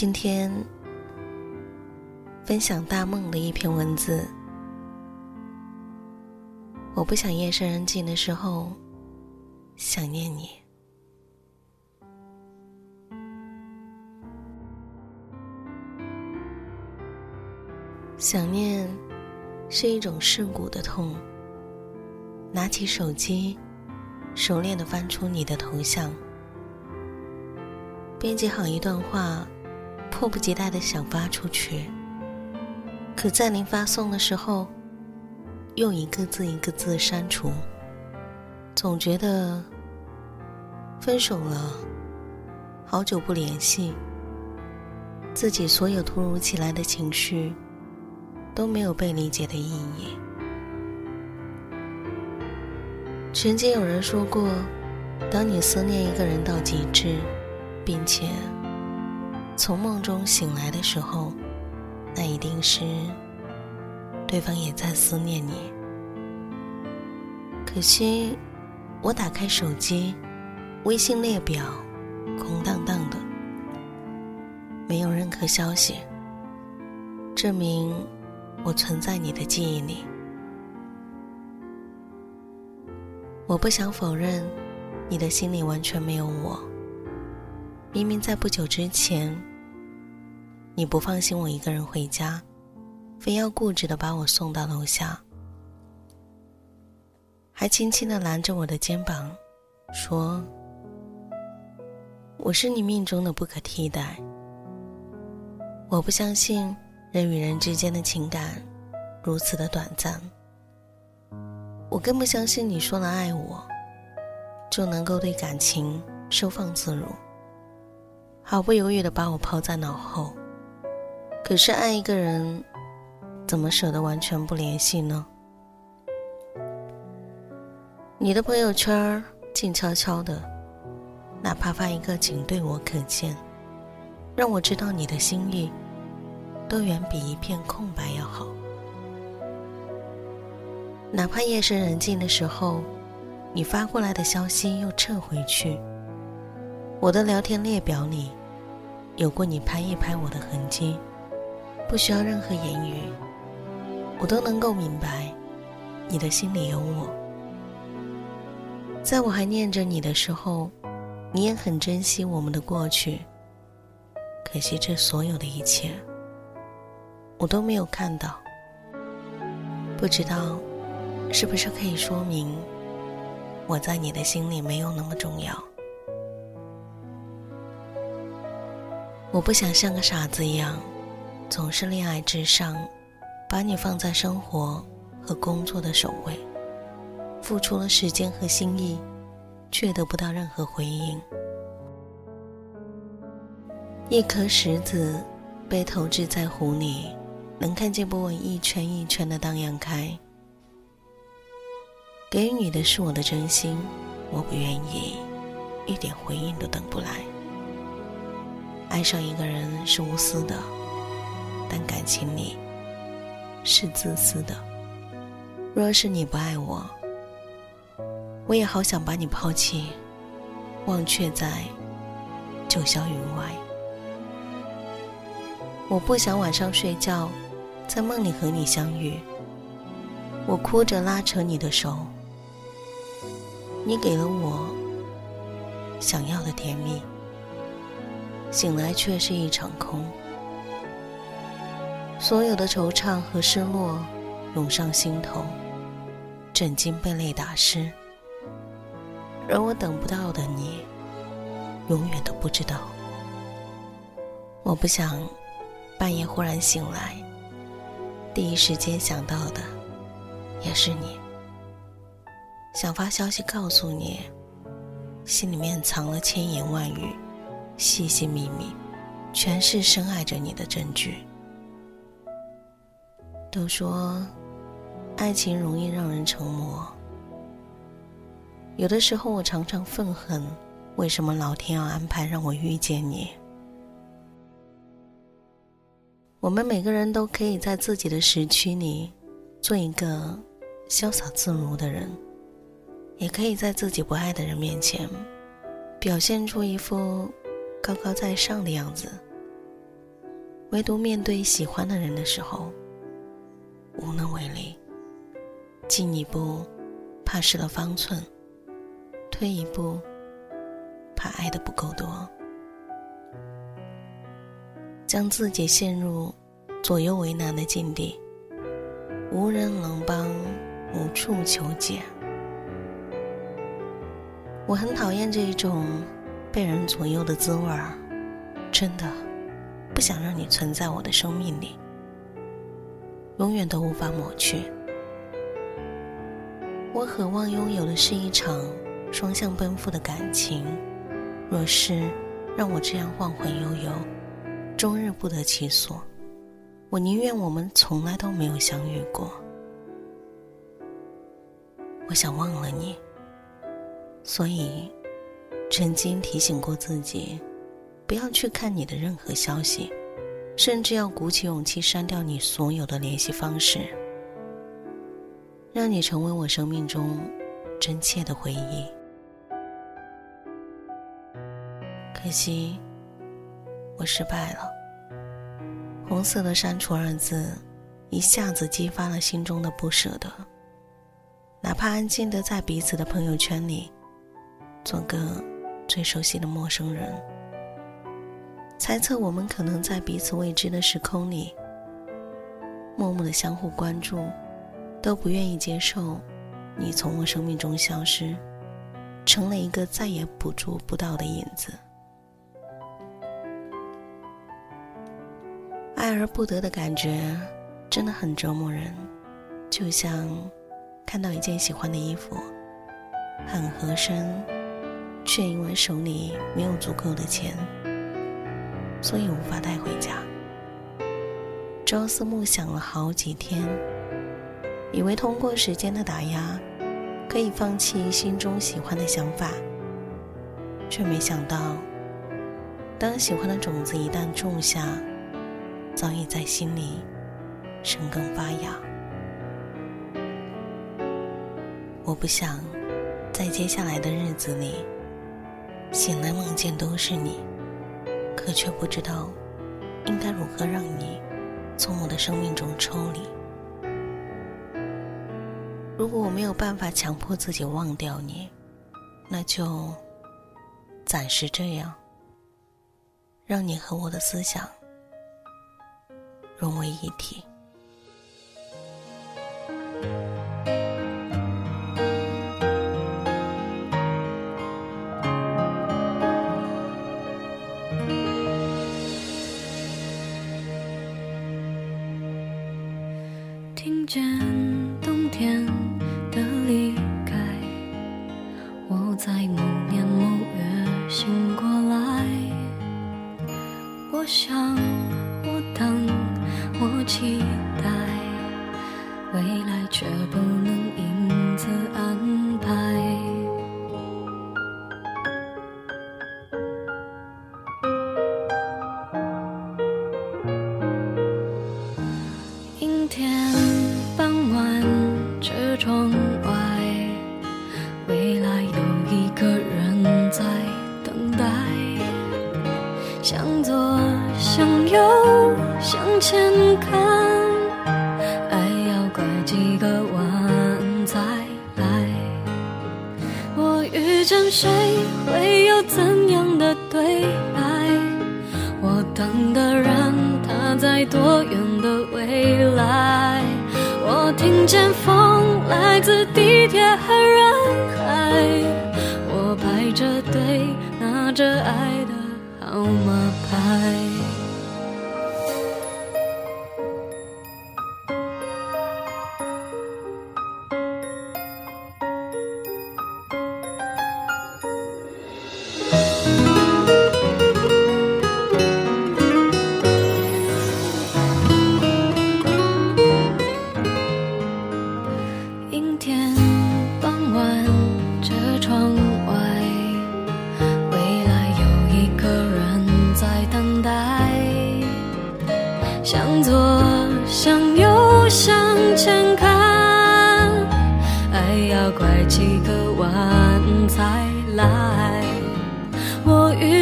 今天分享大梦的一篇文字。我不想夜深人静的时候想念你。想念是一种蚀骨的痛。拿起手机，熟练的翻出你的头像，编辑好一段话。迫不及待的想发出去，可在您发送的时候，又一个字一个字删除。总觉得分手了，好久不联系，自己所有突如其来的情绪都没有被理解的意义。曾经有人说过，当你思念一个人到极致，并且。从梦中醒来的时候，那一定是对方也在思念你。可惜，我打开手机，微信列表空荡荡的，没有任何消息，证明我存在你的记忆里。我不想否认，你的心里完全没有我。明明在不久之前。你不放心我一个人回家，非要固执的把我送到楼下，还轻轻的拦着我的肩膀，说：“我是你命中的不可替代。”我不相信人与人之间的情感如此的短暂，我更不相信你说了爱我，就能够对感情收放自如，毫不犹豫的把我抛在脑后。可是爱一个人，怎么舍得完全不联系呢？你的朋友圈静悄悄的，哪怕发一个仅对我可见，让我知道你的心意，都远比一片空白要好。哪怕夜深人静的时候，你发过来的消息又撤回去，我的聊天列表里，有过你拍一拍我的痕迹。不需要任何言语，我都能够明白，你的心里有我。在我还念着你的时候，你也很珍惜我们的过去。可惜这所有的一切，我都没有看到。不知道，是不是可以说明，我在你的心里没有那么重要。我不想像个傻子一样，总是恋爱至上，把你放在生活和工作的首位，付出了时间和心意，却得不到任何回应。一颗石子被投掷在湖里，能看见波纹一圈一圈的荡漾开。给予你的是我的真心，我不愿意一点回应都等不来。爱上一个人是无私的，但感情里是自私的。若是你不爱我，我也好想把你抛弃，忘却在九霄云外。我不想晚上睡觉，在梦里和你相遇。我哭着拉扯你的手，你给了我想要的甜蜜，醒来却是一场空。所有的惆怅和失落涌上心头，枕巾被泪打湿，而我等不到的你，永远都不知道。我不想。半夜忽然醒来，第一时间想到的也是你。想发消息告诉你，心里面藏了千言万语，细细密密，全是深爱着你的证据。都说爱情容易让人成魔，有的时候我常常愤恨，为什么老天要安排让我遇见你？我们每个人都可以在自己的时区里做一个潇洒自如的人，也可以在自己不爱的人面前表现出一副高高在上的样子。唯独面对喜欢的人的时候，无能为力。进一步，怕失了方寸；退一步，怕爱的不够多。将自己陷入左右为难的境地，无人能帮，无处求解。我很讨厌这一种被人左右的滋味儿，真的不想让你存在我的生命里，永远都无法抹去。我渴望拥有的是一场双向奔赴的感情，若是让我这样晃晃悠悠。终日不得其所，我宁愿我们从来都没有相遇过。我想忘了你，所以曾经提醒过自己，不要去看你的任何消息，甚至要鼓起勇气删掉你所有的联系方式，让你成为我生命中真切的回忆。可惜。我失败了。红色的删除二字，一下子激发了心中的不舍得。哪怕安静的在彼此的朋友圈里，做个最熟悉的陌生人，猜测我们可能在彼此未知的时空里，默默的相互关注，都不愿意接受你从我生命中消失，成了一个再也捕捉不到的影子。爱而不得的感觉，真的很折磨人。就像看到一件喜欢的衣服，很合身，却因为手里没有足够的钱，所以无法带回家。朝思暮想了好几天，以为通过时间的打压，可以放弃心中喜欢的想法，却没想到，当喜欢的种子一旦种下，早已在心里生根发芽。我不想在接下来的日子里醒来梦见都是你，可却不知道应该如何让你从我的生命中抽离。如果我没有办法强迫自己忘掉你，那就暂时这样，让你和我的思想。融为一体。期待未来却不能因此安排阴天傍晚车窗外未来有一个人在等待。向左向右向前看多远的未来？我听见风来自地铁和人海，我排着队拿着爱的号码牌。